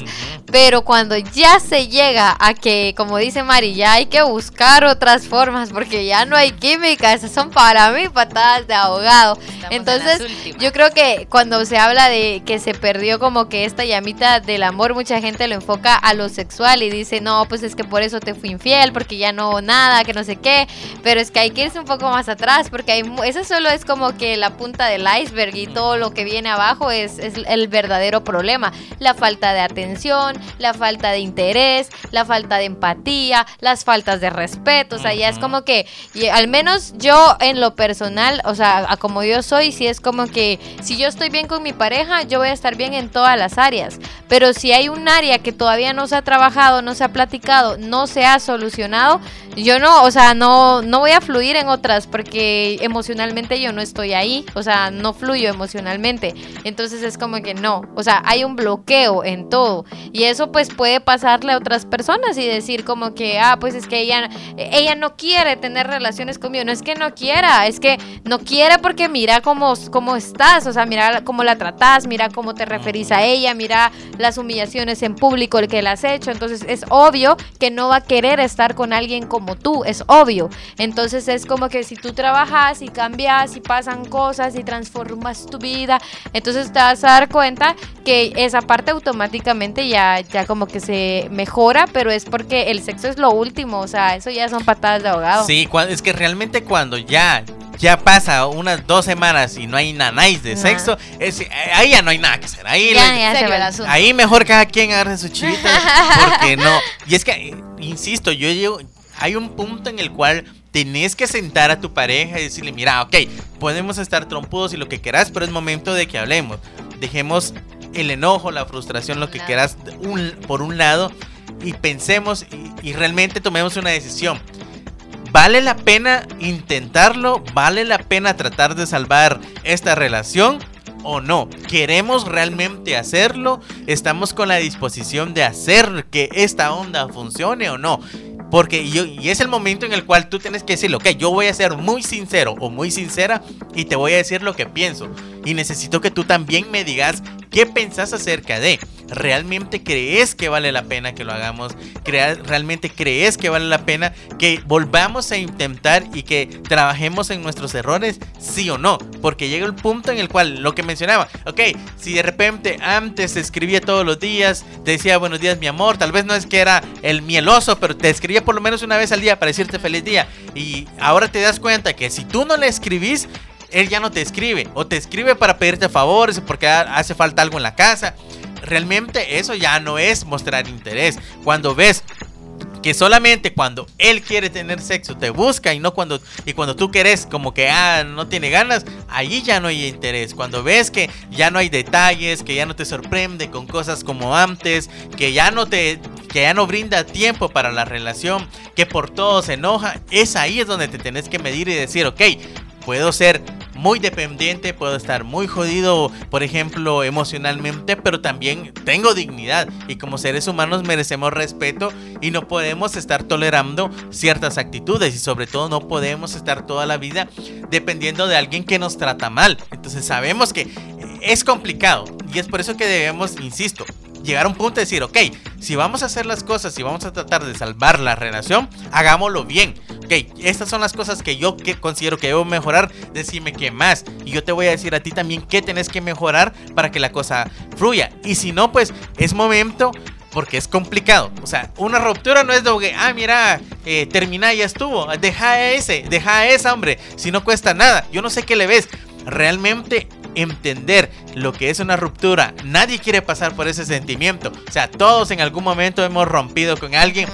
S1: Pero cuando ya se llega a que, como dice Mari, ya hay que buscar otras formas porque ya no hay química, esas son para mí patadas de ahogado. Entonces, yo creo que cuando se habla de que se perdió como que esta llamita del amor, mucha gente lo enfoca a lo sexual y dice, no, pues es que por eso te fui infiel, porque ya no nada, que no sé qué. Pero es que hay que irse un poco más atrás porque hay, eso solo es como que la punta del iceberg y todo lo que viene abajo es, es el verdadero problema. La falta de atención, la falta de interés, la falta de empatía, las faltas de respeto, o sea, ya es como que, y al menos yo en lo personal, o sea, a como yo soy, si es como que si yo estoy bien con mi pareja, yo voy a estar bien en todas las áreas, pero si hay un área que todavía no se ha trabajado, no se ha platicado, no se ha solucionado, yo no, o sea, no, no voy a fluir en otras porque emocionalmente yo no estoy ahí, o sea, no fluyo emocionalmente, entonces es como que no, o sea, hay un bloqueo en todo. Y eso pues puede pasarle a otras personas y decir como que, ah, pues es que ella, ella no quiere tener relaciones conmigo. No es que no quiera, es que no quiere porque mira cómo, cómo estás, o sea, mira cómo la tratas, mira cómo te referís a ella, mira las humillaciones en público el que la has hecho. Entonces es obvio que no va a querer estar con alguien como tú, es obvio. Entonces es como que si tú trabajas y cambias y pasan cosas y transformas tu vida, entonces te vas a dar cuenta que esa parte automáticamente ya, ya como que se mejora, pero es porque el sexo es lo último, o sea, eso ya son patadas de ahogado.
S3: Sí, es que realmente cuando ya ya pasa unas dos semanas y no hay nanáis de sexo, eh, ahí ya no hay nada que hacer. Ahí, ahí mejor cada quien agarre su chivita, porque no. Y es que, insisto, yo llego, hay un punto en el cual tenés que sentar a tu pareja y decirle, mira, ok, podemos estar trompudos y lo que quieras, pero es momento de que hablemos. Dejemos el enojo, la frustración, lo que quieras por un lado y pensemos y, realmente tomemos una decisión. ¿Vale la pena intentarlo? ¿Vale la pena tratar de salvar esta relación? ¿O no? ¿Queremos realmente hacerlo? ¿Estamos con la disposición de hacer que esta onda funcione o no? Porque yo, y es el momento en el cual tú tienes que decirlo, ok, yo voy a ser muy sincero o muy sincera y te voy a decir lo que pienso. Y necesito que tú también me digas ¿Qué pensás acerca de? ¿Realmente crees que vale la pena que lo hagamos? ¿Realmente crees que vale la pena que volvamos a intentar y que trabajemos en nuestros errores? Sí o no. Porque llega el punto en el cual lo que mencionaba, ok, si de repente antes te escribía todos los días, te decía buenos días mi amor, tal vez no es que era el mieloso, pero te escribía por lo menos una vez al día para decirte feliz día. Y ahora te das cuenta que si tú no le escribís, él ya no te escribe. O te escribe para pedirte favores porque hace falta algo en la casa. Realmente eso ya no es mostrar interés. Cuando ves que solamente cuando él quiere tener sexo te busca y no cuando y cuando tú querés como que ah no tiene ganas, ahí ya no hay interés. Cuando ves que ya no hay detalles, que ya no te sorprende con cosas como antes, que ya no te que ya no brinda tiempo para la relación, que por todo se enoja, es ahí es donde te tenés que medir y decir, ok, puedo ser muy dependiente, puedo estar muy jodido, por ejemplo, emocionalmente, pero también tengo dignidad y como seres humanos merecemos respeto y no podemos estar tolerando ciertas actitudes y sobre todo no podemos estar toda la vida dependiendo de alguien que nos trata mal. Entonces sabemos que es complicado y es por eso que debemos, insisto, llegar a un punto de decir, ok, si vamos a hacer las cosas, si vamos a tratar de salvar la relación, hagámoslo bien. Ok, estas son las cosas que yo considero que debo mejorar. Decime qué más. Y yo te voy a decir a ti también qué tenés que mejorar para que la cosa fluya. Y si no, pues es momento porque es complicado. O sea, una ruptura no es de que, ah, mira, eh, termina y ya estuvo. Deja ese, deja a esa, hombre. Si no cuesta nada. Yo no sé qué le ves. Realmente entender lo que es una ruptura. Nadie quiere pasar por ese sentimiento. O sea, todos en algún momento hemos rompido con alguien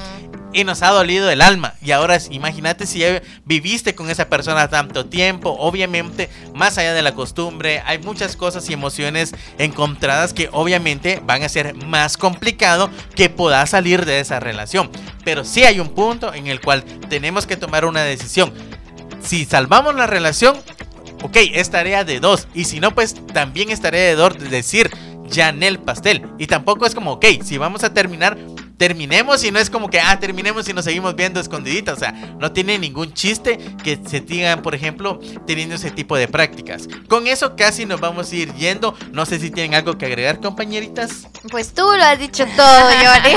S3: y nos ha dolido el alma. Y ahora imagínate si viviste con esa persona tanto tiempo, obviamente más allá de la costumbre, hay muchas cosas y emociones encontradas que obviamente van a ser más complicado que puedas salir de esa relación. Pero sí hay un punto en el cual tenemos que tomar una decisión. Si salvamos la relación, ok, es tarea de dos. Y si no, pues también es tarea de dos de decir ya en el pastel. Y tampoco es como, ok, si vamos a terminar, terminemos y no es como que, ah, terminemos y nos seguimos viendo escondiditas. O sea, no tiene ningún chiste que se digan, por ejemplo, teniendo ese tipo de prácticas. Con eso casi nos vamos a ir yendo. No sé si tienen algo que agregar, compañeritas.
S1: Pues tú lo has dicho todo, Johnny.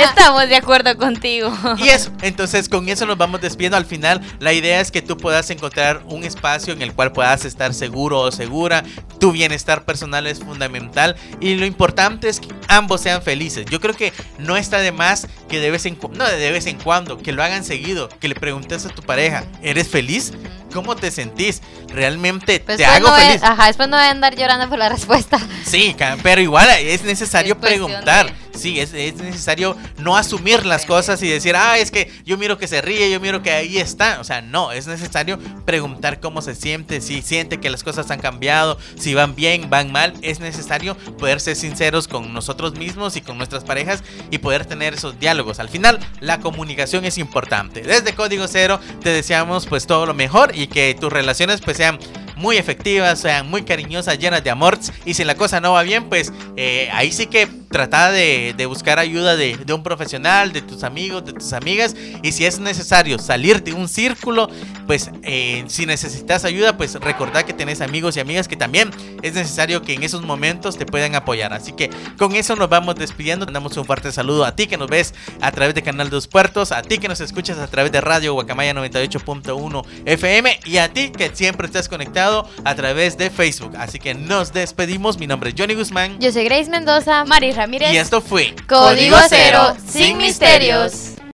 S2: Estamos de acuerdo contigo.
S3: Y eso, entonces con eso nos vamos despidiendo. Al final, la idea es que tú puedas encontrar un espacio en el cual puedas estar seguro o segura. Tu bienestar personal es fundamental y lo importante es que ambos sean felices. Yo creo que no está de más que de vez en cuando, no de vez en cuando, que lo hagan seguido, que le preguntes a tu pareja, ¿eres feliz? ¿Cómo te sentís? ¿Realmente te hago feliz?
S1: ajá, después no voy a andar llorando por la respuesta.
S3: Sí, pero igual es necesario preguntar. Sí, es, es, necesario no asumir las cosas y decir, ah, es que yo miro que se ríe, yo miro que ahí está. O sea, no, es necesario preguntar cómo se siente, si siente que las cosas han cambiado, si van bien, van mal. Es necesario poder ser sinceros con nosotros mismos y con nuestras parejas y poder tener esos diálogos. Al final, la comunicación es importante. Desde Código Cero te deseamos pues todo lo mejor y que tus relaciones pues sean muy efectivas, sean muy cariñosas, llenas de amor. Y si la cosa no va bien, pues eh, ahí sí que trata de, buscar ayuda de, un profesional, de tus amigos, de tus amigas. Y si es necesario salir de un círculo, pues eh, si necesitas ayuda, pues recordad que tenés amigos y amigas que también es necesario que en esos momentos te puedan apoyar. Así que con eso nos vamos despidiendo. Damos un fuerte saludo a ti que nos ves a través de Canal Dos Puertos, a ti que nos escuchas a través de Radio Guacamaya 98.1 FM y a ti que siempre estás conectado a través de Facebook. Así que nos despedimos. Mi nombre es Johnny Guzmán.
S1: Yo soy Grace Mendoza.
S2: Mari Ramírez.
S3: Y esto fue
S2: Código Cero, sin misterios.